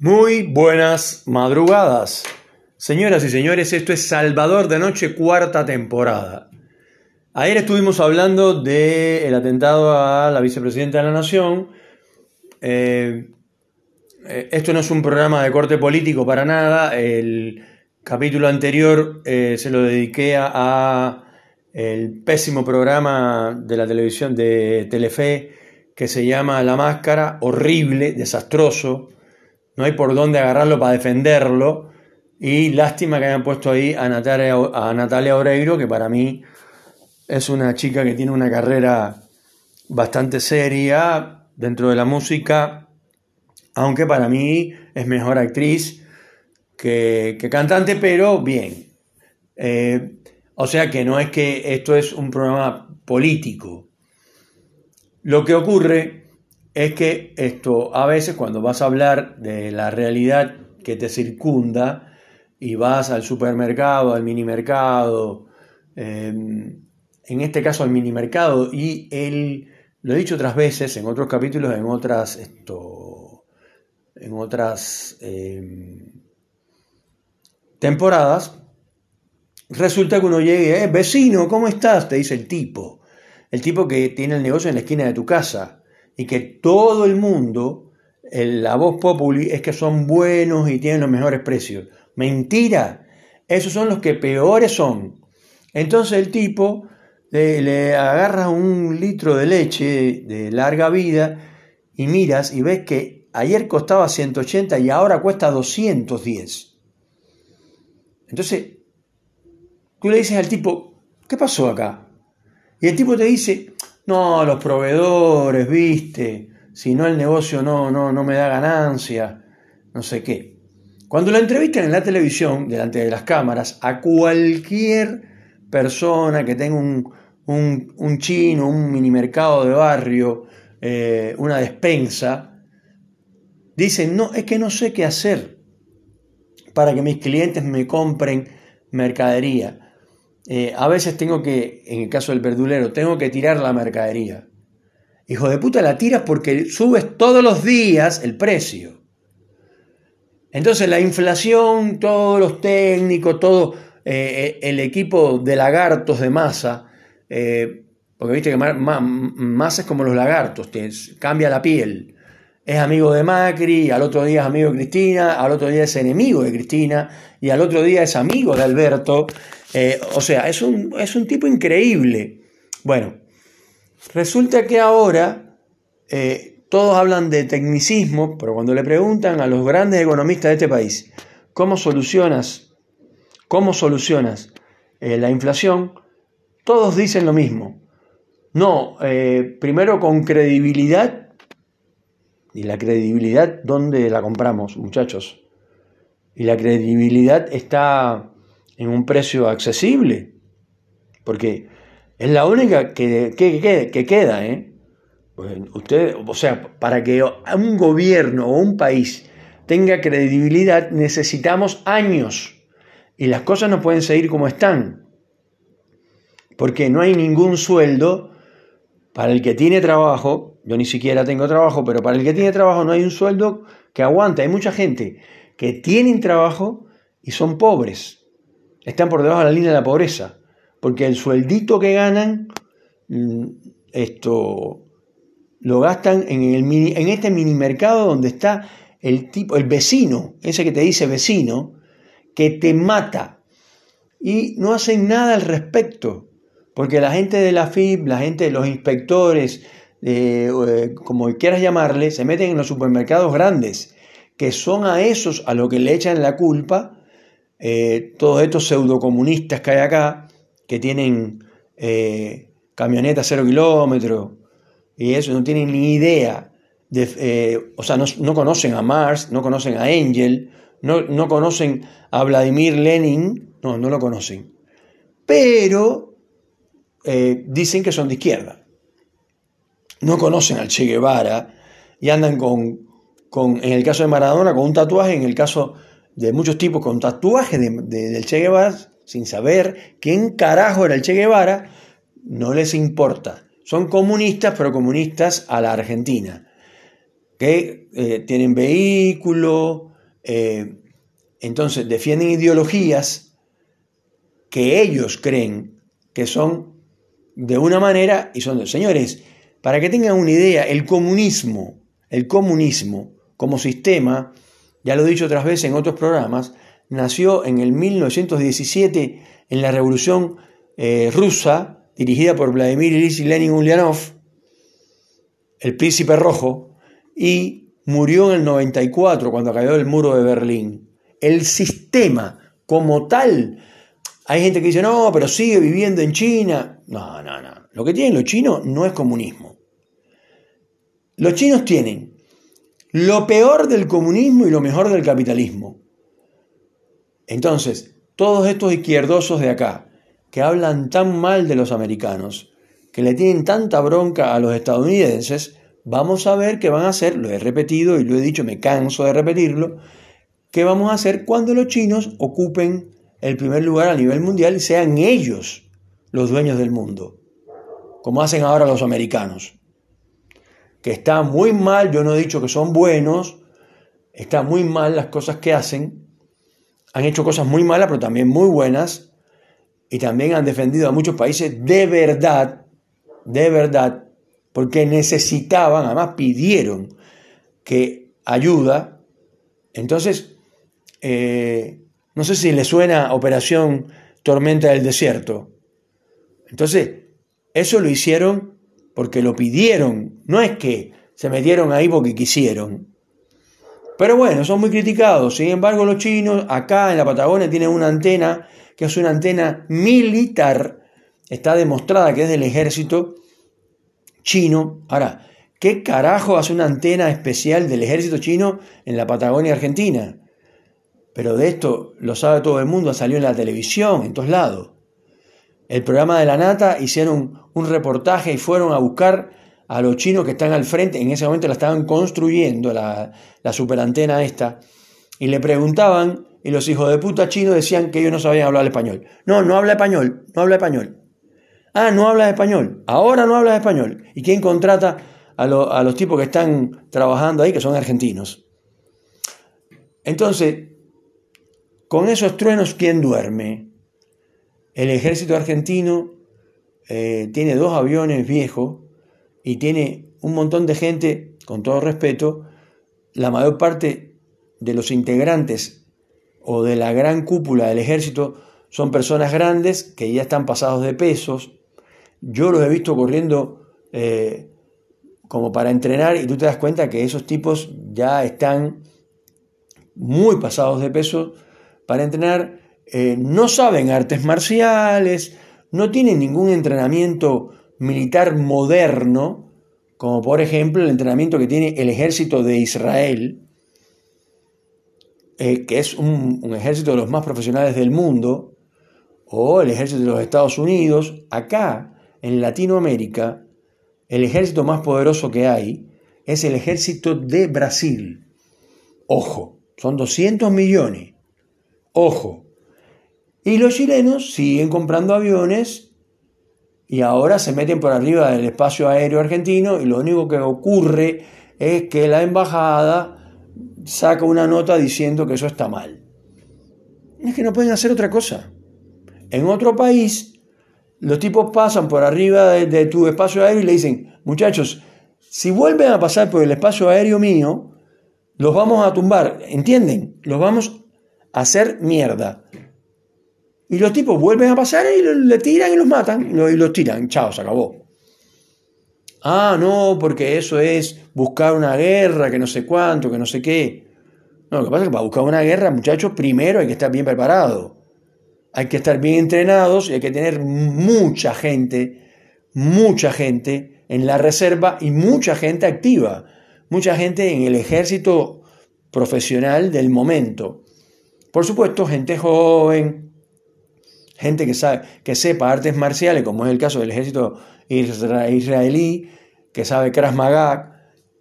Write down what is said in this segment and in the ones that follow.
Muy buenas madrugadas. Señoras y señores, esto es Salvador de Noche, cuarta temporada. Ayer estuvimos hablando del atentado a la vicepresidenta de la Nación. Eh, esto no es un programa de corte político para nada. El capítulo anterior eh, se lo dediqué a, el pésimo programa de la televisión de Telefe que se llama La Máscara, horrible, desastroso no hay por dónde agarrarlo para defenderlo. Y lástima que hayan puesto ahí a Natalia, a Natalia Oreiro, que para mí es una chica que tiene una carrera bastante seria dentro de la música, aunque para mí es mejor actriz que, cantante, pero bien. Eh, o sea que no es que esto es un programa político. Lo que ocurre es que esto a veces cuando vas a hablar de la realidad que te circunda y vas al supermercado, al minimercado, em, en este caso al minimercado, y él, lo he dicho otras veces, en otros capítulos, en otras, esto, en otras em, temporadas, resulta que uno llegue, eh, vecino, ¿cómo estás? Te dice el tipo, el tipo que tiene el negocio en la esquina de tu casa y que todo el mundo, la voz populi es que son buenos y tienen los mejores precios. Mentira, esos son los que peores son. Entonces el tipo le, agarra un litro de leche de larga vida y miras y ves que ayer costaba 180 y ahora cuesta 210. Entonces, tú le dices al tipo, ¿qué pasó acá? Y el tipo te dice, no, los proveedores, viste, si no el negocio no, no, no me da ganancia, no sé qué. Cuando la entrevistan en la televisión, delante de las cámaras, a cualquier persona que tenga un, un, chino, un mini mercado de barrio, eh, una despensa, dicen, no, es que no sé qué hacer para que mis clientes me compren mercadería. Eh, a veces tengo que, en el caso del verdulero, tengo que tirar la mercadería. Hijo de puta, la tiras porque subes todos los días el precio. Entonces la inflación, todos los técnicos, todo eh, el equipo de lagartos de masa, eh, porque viste que masa es como los lagartos, cambia la piel. Es amigo de Macri, al otro día es amigo de Cristina, al otro día es enemigo de Cristina, y al otro día es amigo de Alberto. Eh, o sea, es un, es un, tipo increíble. Bueno, resulta que ahora eh, todos hablan de tecnicismo, pero cuando le preguntan a los grandes economistas de este país, ¿cómo solucionas, cómo solucionas eh, la inflación? Todos dicen lo mismo. No, primero con credibilidad. ¿Y la credibilidad dónde la compramos, muchachos? Y la credibilidad está en un precio accesible, porque es la única que, que, queda. ¿eh? Pues usted, o sea, para que un gobierno o un país tenga credibilidad necesitamos años y las cosas no pueden seguir como están, porque no hay ningún sueldo para el que tiene trabajo, yo ni siquiera tengo trabajo, pero para el que tiene trabajo no hay un sueldo que aguante. Hay mucha gente que tiene trabajo y son pobres están por debajo de la línea de la pobreza, porque el sueldito que ganan, mm, esto lo gastan en, el en este mini mercado donde está el tipo, el vecino, ese que te dice vecino, que te mata. Y no hacen nada al respecto, porque la gente de la FIB, la gente de los inspectores, eh, como quieras llamarle, se meten en los supermercados grandes, que son a esos a los que le echan la culpa eh, todos estos pseudocomunistas que hay acá, que tienen eh, camionetas cero kilómetros, y eso, no tienen ni idea, de, eh, o sea, no, conocen a Marx, no conocen a Engel, no, no conocen a Vladimir Lenin, no, no lo conocen, pero dicen que son de izquierda, no conocen al Che Guevara y andan con, con, en el caso de Maradona, con un tatuaje, en el caso de muchos tipos con tatuajes de, del Che Guevara, sin saber quién carajo era el Che Guevara, no les importa. Son comunistas, pero comunistas a la Argentina. que eh, tienen vehículo, eh, entonces defienden ideologías que ellos creen que son de una manera y son de... Señores, para que tengan una idea, el comunismo, el comunismo como sistema, ya lo he dicho otras veces en otros programas, nació en el 1917 en la Revolución eh, Rusa, dirigida por Vladimir Ilyich Lenin Ulyanov, el príncipe rojo, y murió en el 94 cuando cayó el muro de Berlín. El sistema como tal, hay gente que dice, no, pero sigue viviendo en China. No, no, no. Lo que tienen los chinos no es comunismo. Los chinos tienen lo peor del comunismo y lo mejor del capitalismo. Entonces, todos estos izquierdosos de acá, que hablan tan mal de los americanos, que le tienen tanta bronca a los estadounidenses, vamos a ver qué van a hacer, lo he repetido y lo he dicho, me canso de repetirlo, qué vamos a hacer cuando los chinos ocupen el primer lugar a nivel mundial y sean ellos los dueños del mundo, como hacen ahora los americanos. Está muy mal, yo no he dicho que son buenos, está muy mal las cosas que hacen, han hecho cosas muy malas, pero también muy buenas, y también han defendido a muchos países de verdad, de verdad, porque necesitaban, además pidieron que ayuda. Entonces, eh, no sé si le suena Operación Tormenta del Desierto. Entonces, eso lo hicieron porque lo pidieron, no es que se metieron ahí porque quisieron. Pero bueno, son muy criticados. Sin embargo, los chinos acá en la Patagonia tienen una antena que es una antena militar. Está demostrada que es del ejército chino. Ahora, ¿qué carajo hace una antena especial del ejército chino en la Patagonia Argentina? Pero de esto lo sabe todo el mundo, salió en la televisión, en todos lados. El programa de la Nata hicieron un reportaje y fueron a buscar a los chinos que están al frente, en ese momento la estaban construyendo, la, superantena esta, y le preguntaban, y los hijos de puta chinos decían que ellos no sabían hablar español. No, no habla español, no habla español. Ah, no hablas español. Ahora no hablas español. ¿Y quién contrata a, a los tipos que están trabajando ahí, que son argentinos? Entonces, con esos truenos, ¿quién duerme? El ejército argentino eh, tiene dos aviones viejos y tiene un montón de gente, con todo respeto, la mayor parte de los integrantes o de la gran cúpula del ejército son personas grandes que ya están pasados de pesos, yo los he visto corriendo eh, como para entrenar y tú te das cuenta que esos tipos ya están muy pasados de peso para entrenar, eh, no saben artes marciales, no tienen ningún entrenamiento militar moderno, como por ejemplo el entrenamiento que tiene el ejército de Israel, eh, que es un, un ejército de los más profesionales del mundo, o el ejército de los Estados Unidos, acá en Latinoamérica, el ejército más poderoso que hay es el ejército de Brasil. Ojo, son 200 millones. Ojo. Y los chilenos siguen comprando aviones y ahora se meten por arriba del espacio aéreo argentino y lo único que ocurre es que la embajada saca una nota diciendo que eso está mal. Es que no pueden hacer otra cosa. En otro país los tipos pasan por arriba de, tu espacio aéreo y le dicen, muchachos, si vuelven a pasar por el espacio aéreo mío, los vamos a tumbar, ¿entienden? Los vamos a hacer mierda. Y los tipos vuelven a pasar y le tiran y los matan y los tiran. Chao, se acabó. Ah, no, porque eso es buscar una guerra, que no sé cuánto, que no sé qué. No, lo que pasa es que para buscar una guerra, muchachos, primero hay que estar bien preparado hay que estar bien entrenados y hay que tener mucha gente, mucha gente en la reserva y mucha gente activa, mucha gente en el ejército profesional del momento. Por supuesto, gente joven, gente que, sabe, que sepa artes marciales, como es el caso del ejército israelí, que sabe Krav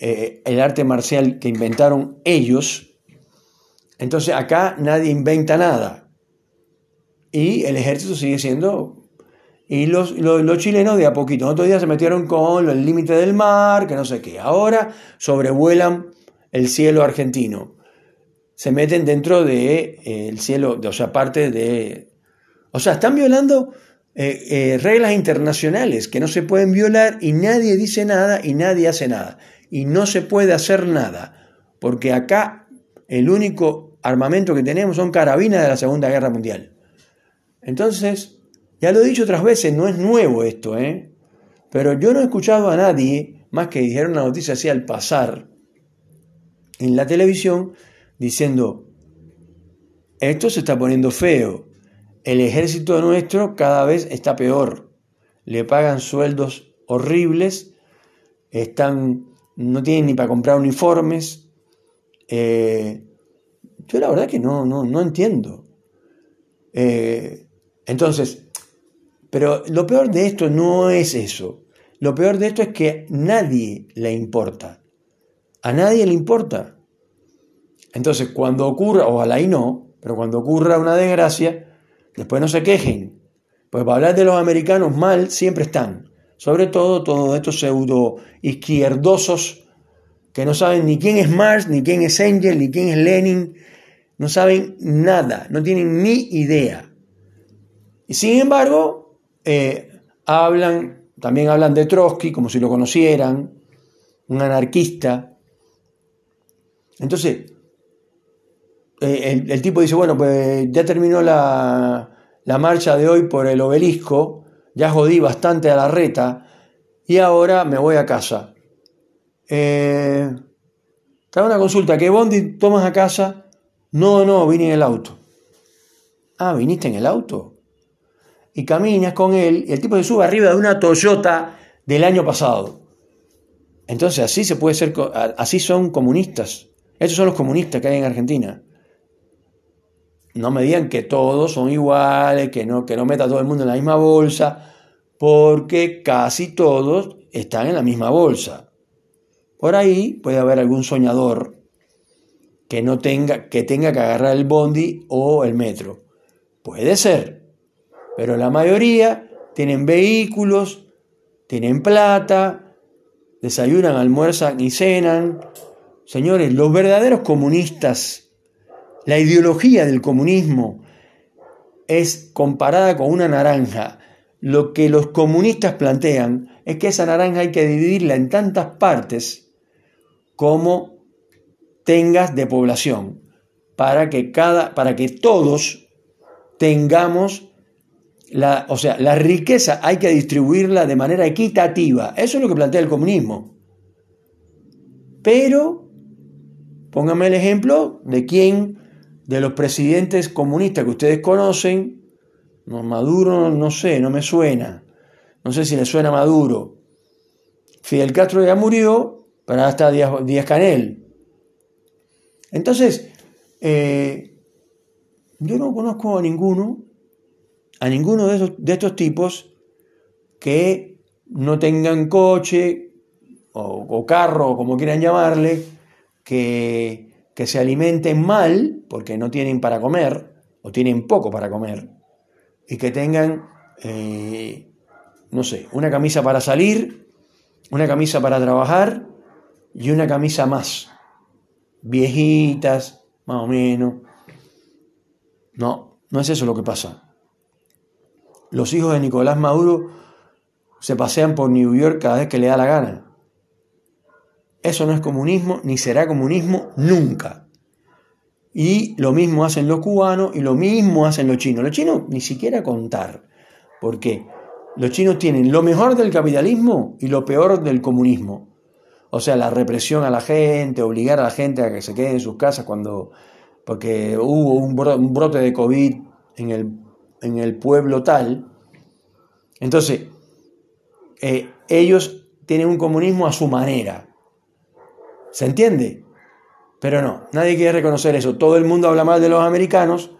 eh, el arte marcial que inventaron ellos. Entonces acá nadie inventa nada. Y el ejército sigue siendo Y los, chilenos de a poquito, otros días se metieron con el límite del mar, que no sé qué. Ahora sobrevuelan el cielo argentino. Se meten dentro del de, eh, el cielo, o sea, parte de... O sea, están violando eh, eh, reglas internacionales que no se pueden violar y nadie dice nada y nadie hace nada. Y no se puede hacer nada, porque acá el único armamento que tenemos son carabinas de la Segunda Guerra Mundial. Entonces, ya lo he dicho otras veces, no es nuevo esto, ¿eh? Pero yo no he escuchado a nadie, más que dijeron una noticia así al pasar en la televisión, diciendo, esto se está poniendo feo, el ejército nuestro cada vez está peor, le pagan sueldos horribles, están, no tienen ni para comprar uniformes. Eh, yo la verdad que no, no, no entiendo. Eh, entonces, pero lo peor de esto no es eso. Lo peor de esto es que nadie le importa. A nadie le importa. Entonces, cuando ocurra, ojalá y no, pero cuando ocurra una desgracia, después no se quejen. Pues para hablar de los americanos mal siempre están. Sobre todo todos estos pseudo izquierdosos que no saben ni quién es Marx, ni quién es Engel, ni quién es Lenin. No saben nada, no tienen ni idea. Y sin embargo, eh, hablan, también hablan de Trotsky como si lo conocieran, un anarquista. Entonces, eh, el, tipo dice, bueno, pues ya terminó la, marcha de hoy por el obelisco, ya jodí bastante a la reta y ahora me voy a casa. Eh, te una consulta, ¿qué bondi tomas a casa? No, no, vine en el auto. Ah, ¿viniste en el auto? y caminas con él y el tipo se sube arriba de una Toyota del año pasado. Entonces así se puede ser, así son comunistas. Estos son los comunistas que hay en Argentina. No me digan que todos son iguales, que no, que no meta todo el mundo en la misma bolsa, porque casi todos están en la misma bolsa. Por ahí puede haber algún soñador que no tenga que tenga que agarrar el bondi o el metro. Puede ser, pero la mayoría tienen vehículos, tienen plata, desayunan, almuerzan y cenan. Señores, los verdaderos comunistas, la ideología del comunismo es comparada con una naranja. Lo que los comunistas plantean es que esa naranja hay que dividirla en tantas partes como tengas de población, para que, cada, para que todos tengamos la, o sea, la riqueza hay que distribuirla de manera equitativa. Eso es lo que plantea el comunismo. Pero, póngame el ejemplo de quién, de los presidentes comunistas que ustedes conocen, no, Maduro, no sé, no me suena. No sé si le suena Maduro. Fidel Castro ya murió, pero hasta Díaz, Canel. Entonces, eh, yo no conozco a ninguno a ninguno de, de estos tipos que no tengan coche o, carro, o como quieran llamarle, que, que, se alimenten mal porque no tienen para comer o tienen poco para comer y que tengan, eh, no sé, una camisa para salir, una camisa para trabajar y una camisa más. Viejitas, más o menos. No, no es eso lo que pasa los hijos de Nicolás Maduro se pasean por New York cada vez que le da la gana. Eso no es comunismo, ni será comunismo nunca. Y lo mismo hacen los cubanos y lo mismo hacen los chinos. Los chinos ni siquiera contar. porque Los chinos tienen lo mejor del capitalismo y lo peor del comunismo. O sea, la represión a la gente, obligar a la gente a que se quede en sus casas cuando, porque hubo un brote de COVID en el en el pueblo tal. Entonces, eh, ellos tienen un comunismo a su manera. ¿Se entiende? Pero no, nadie quiere reconocer eso. Todo el mundo habla mal de los americanos,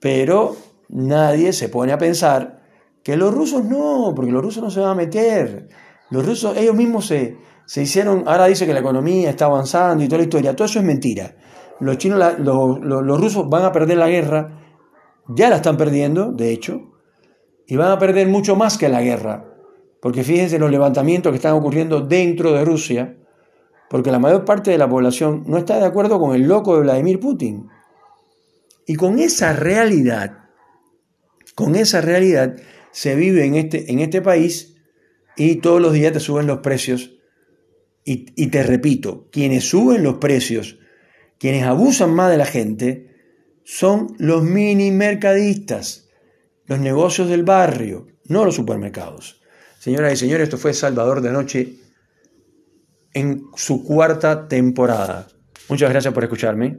pero nadie se pone a pensar que los rusos no, porque los rusos no se van a meter. Los rusos, ellos mismos se, se hicieron, ahora dice que la economía está avanzando y toda la historia, todo eso es mentira. Los chinos, los rusos van a perder la guerra ya la están perdiendo, de hecho, y van a perder mucho más que la guerra, porque fíjense los levantamientos que están ocurriendo dentro de Rusia, porque la mayor parte de la población no está de acuerdo con el loco de Vladimir Putin. Y con esa realidad, con esa realidad se vive en este, en este país y todos los días te suben los precios. Y, y te repito, quienes suben los precios, quienes abusan más de la gente, son los mini mercadistas, los negocios del barrio, no los supermercados. Señoras y señores, esto fue Salvador de Noche en su cuarta temporada. Muchas gracias por escucharme.